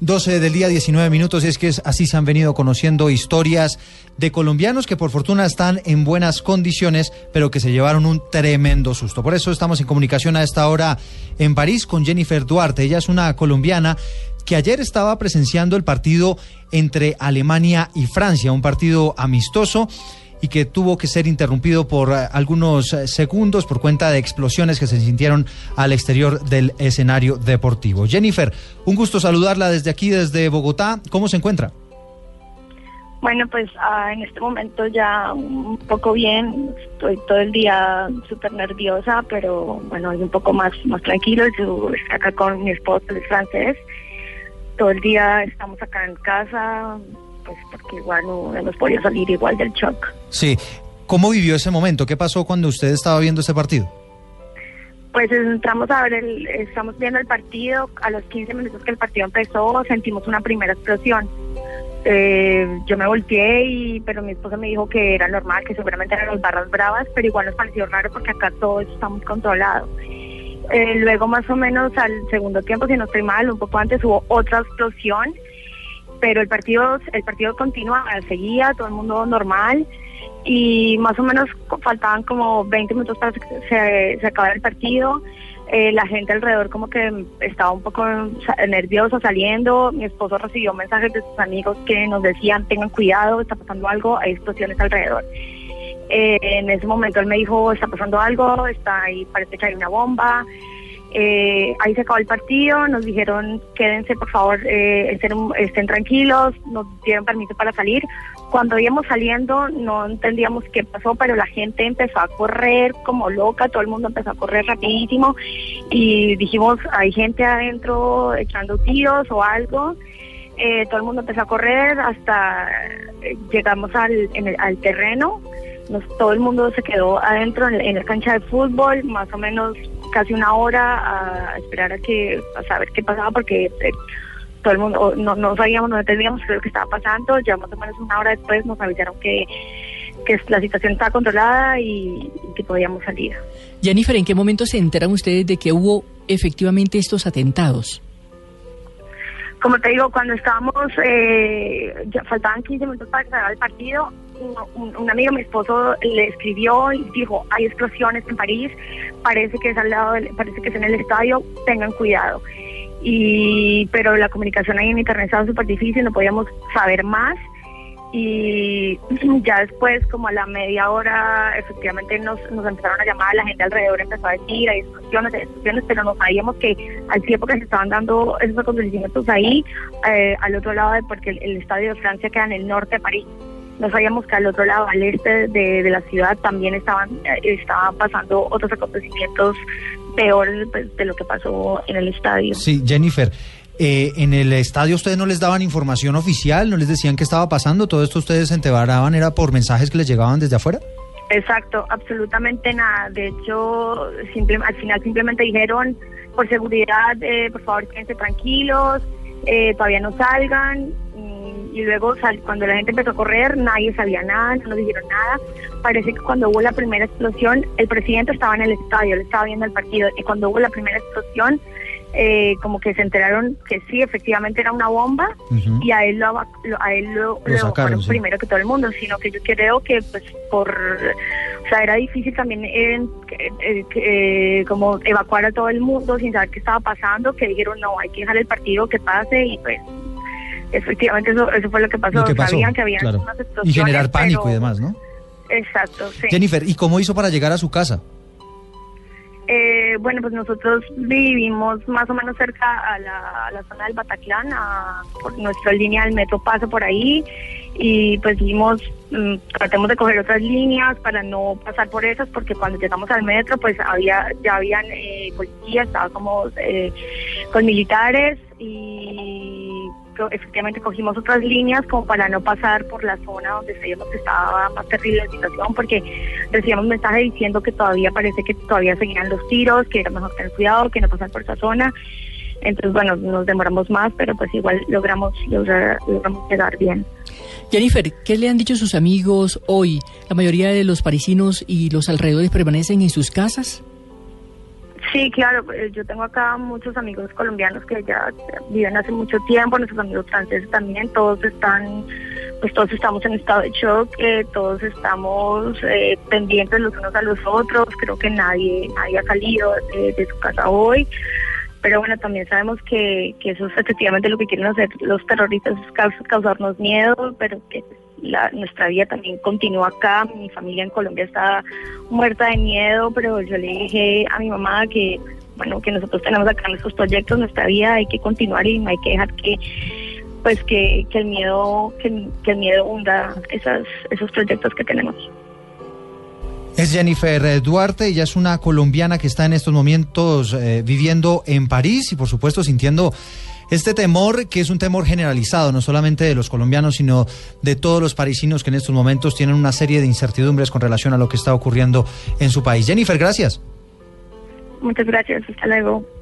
12 del día, 19 minutos, y es que así se han venido conociendo historias de colombianos que por fortuna están en buenas condiciones, pero que se llevaron un tremendo susto. Por eso estamos en comunicación a esta hora en París con Jennifer Duarte. Ella es una colombiana que ayer estaba presenciando el partido entre Alemania y Francia, un partido amistoso y que tuvo que ser interrumpido por eh, algunos eh, segundos por cuenta de explosiones que se sintieron al exterior del escenario deportivo. Jennifer, un gusto saludarla desde aquí, desde Bogotá. ¿Cómo se encuentra? Bueno, pues ah, en este momento ya un poco bien, estoy todo el día súper nerviosa, pero bueno, es un poco más, más tranquilo. Yo estoy acá con mi esposo, el francés. Todo el día estamos acá en casa, pues porque igual no hemos podido salir igual del shock. Sí, ¿cómo vivió ese momento? ¿Qué pasó cuando usted estaba viendo ese partido? Pues entramos a ver, el, estamos viendo el partido, a los 15 minutos que el partido empezó sentimos una primera explosión. Eh, yo me volteé, y, pero mi esposa me dijo que era normal, que seguramente eran las barras bravas, pero igual nos pareció raro porque acá todo está muy controlado. Eh, luego más o menos al segundo tiempo, si no estoy mal, un poco antes hubo otra explosión pero el partido el partido continúa, seguía, todo el mundo normal y más o menos faltaban como 20 minutos para que se, se acabara el partido. Eh, la gente alrededor como que estaba un poco nerviosa saliendo. Mi esposo recibió mensajes de sus amigos que nos decían tengan cuidado, está pasando algo, hay explosiones alrededor. Eh, en ese momento él me dijo está pasando algo, está ahí, parece que hay una bomba. Eh, ahí se acabó el partido, nos dijeron quédense por favor, eh, estén, tranquilos, nos dieron permiso para salir. Cuando íbamos saliendo no entendíamos qué pasó, pero la gente empezó a correr como loca, todo el mundo empezó a correr rapidísimo y dijimos hay gente adentro echando tiros o algo. Eh, todo el mundo empezó a correr hasta llegamos al, al terreno. Nos, todo el mundo se quedó adentro en, en la cancha de fútbol, más o menos casi una hora a esperar a que a saber qué pasaba porque eh, todo el mundo no, no sabíamos, no entendíamos qué lo que estaba pasando. Ya más o menos una hora después nos avisaron que, que la situación estaba controlada y, que podíamos salir. Jennifer, ¿en qué momento se enteran ustedes de que hubo efectivamente estos atentados? Como te digo, cuando estábamos, eh, ya faltaban 15 minutos para cerrar el partido, un, amigo, mi esposo, le escribió y dijo, hay explosiones en París, parece que es al lado, parece que es en el estadio, tengan cuidado. Y, pero la comunicación ahí en internet estaba súper difícil, no podíamos saber más. Y ya después, como a la media hora, efectivamente nos, nos empezaron a llamar, la gente alrededor empezó a decir, hay explosiones, hay explosiones, pero no sabíamos que al tiempo que se estaban dando esos acontecimientos ahí, eh, al otro lado, de, porque el estadio de Francia queda en el norte de París, no sabíamos que al otro lado, al este de, la ciudad, también estaban, eh, estaban pasando otros acontecimientos peores pues, de lo que pasó en el estadio. Sí, Jennifer. Eh, en el estadio ustedes no les daban información oficial, no les decían qué estaba pasando, todo esto ustedes se enteraban era por mensajes que les llegaban desde afuera. Exacto, absolutamente nada. De hecho, simple, al final simplemente dijeron, por seguridad, eh, por favor, quédense tranquilos, todavía no salgan y luego cuando la gente empezó a correr nadie sabía nada, no nos dijeron nada. Parece que cuando hubo la primera explosión, el presidente estaba en el estadio, él estaba viendo el partido y cuando hubo la primera explosión, eh, como que se enteraron que sí, efectivamente era una bomba y a él lo, a él lo, sacaron, primero que todo el mundo, sino que yo creo que pues por, o sea, era difícil también eh, eh, como evacuar a todo el mundo sin saber qué estaba pasando, que dijeron no, hay que dejar el partido que pase y pues efectivamente eso, eso fue lo que pasó. Sabían que había unas Y generar pánico y demás, ¿no? Exacto, sí. Jennifer, ¿y cómo hizo para llegar a su casa? Eh, bueno, pues nosotros vivimos más o menos cerca a la, zona del Bataclan, a, por nuestra línea del metro pasa por ahí y pues dijimos, mm, tratemos de coger otras líneas para no pasar por esas porque cuando llegamos al metro pues había ya habían eh, policías, estaba como eh, con militares y efectivamente cogimos otras líneas como para no pasar por la zona donde sabíamos que estaba más terrible la situación, porque recibíamos mensajes diciendo que todavía parece que todavía seguían los tiros, que era mejor tener cuidado, que no pasar por esa zona. Entonces, bueno, nos demoramos más, pero pues igual logramos, logramos llegar bien. Jennifer, ¿qué le han dicho sus amigos hoy? ¿La mayoría de los parisinos y los alrededores permanecen en sus casas? Sí, claro, eh, yo tengo acá muchos amigos colombianos que ya viven hace mucho tiempo, nuestros amigos franceses también, todos están, pues todos estamos en estado de shock, eh, todos estamos eh, pendientes los unos a los otros, creo que nadie, nadie ha salido de, su casa hoy, pero bueno, también sabemos que, que eso es efectivamente lo que quieren hacer los terroristas, es causarnos miedo, pero que la, nuestra vida también continúa acá. Mi familia en Colombia está muerta de miedo, pero yo le dije a mi mamá que, bueno, que nosotros tenemos acá nuestros proyectos, nuestra vida, hay que continuar y no hay que dejar que pues que, que el miedo que, el miedo hunda esas, esos proyectos que tenemos. Es Jennifer Duarte, ella es una colombiana que está en estos momentos eh, viviendo en París y por supuesto sintiendo este temor, que es un temor generalizado, no solamente de los colombianos, sino de todos los parisinos que en estos momentos tienen una serie de incertidumbres con relación a lo que está ocurriendo en su país. Jennifer, gracias. Muchas gracias, hasta luego.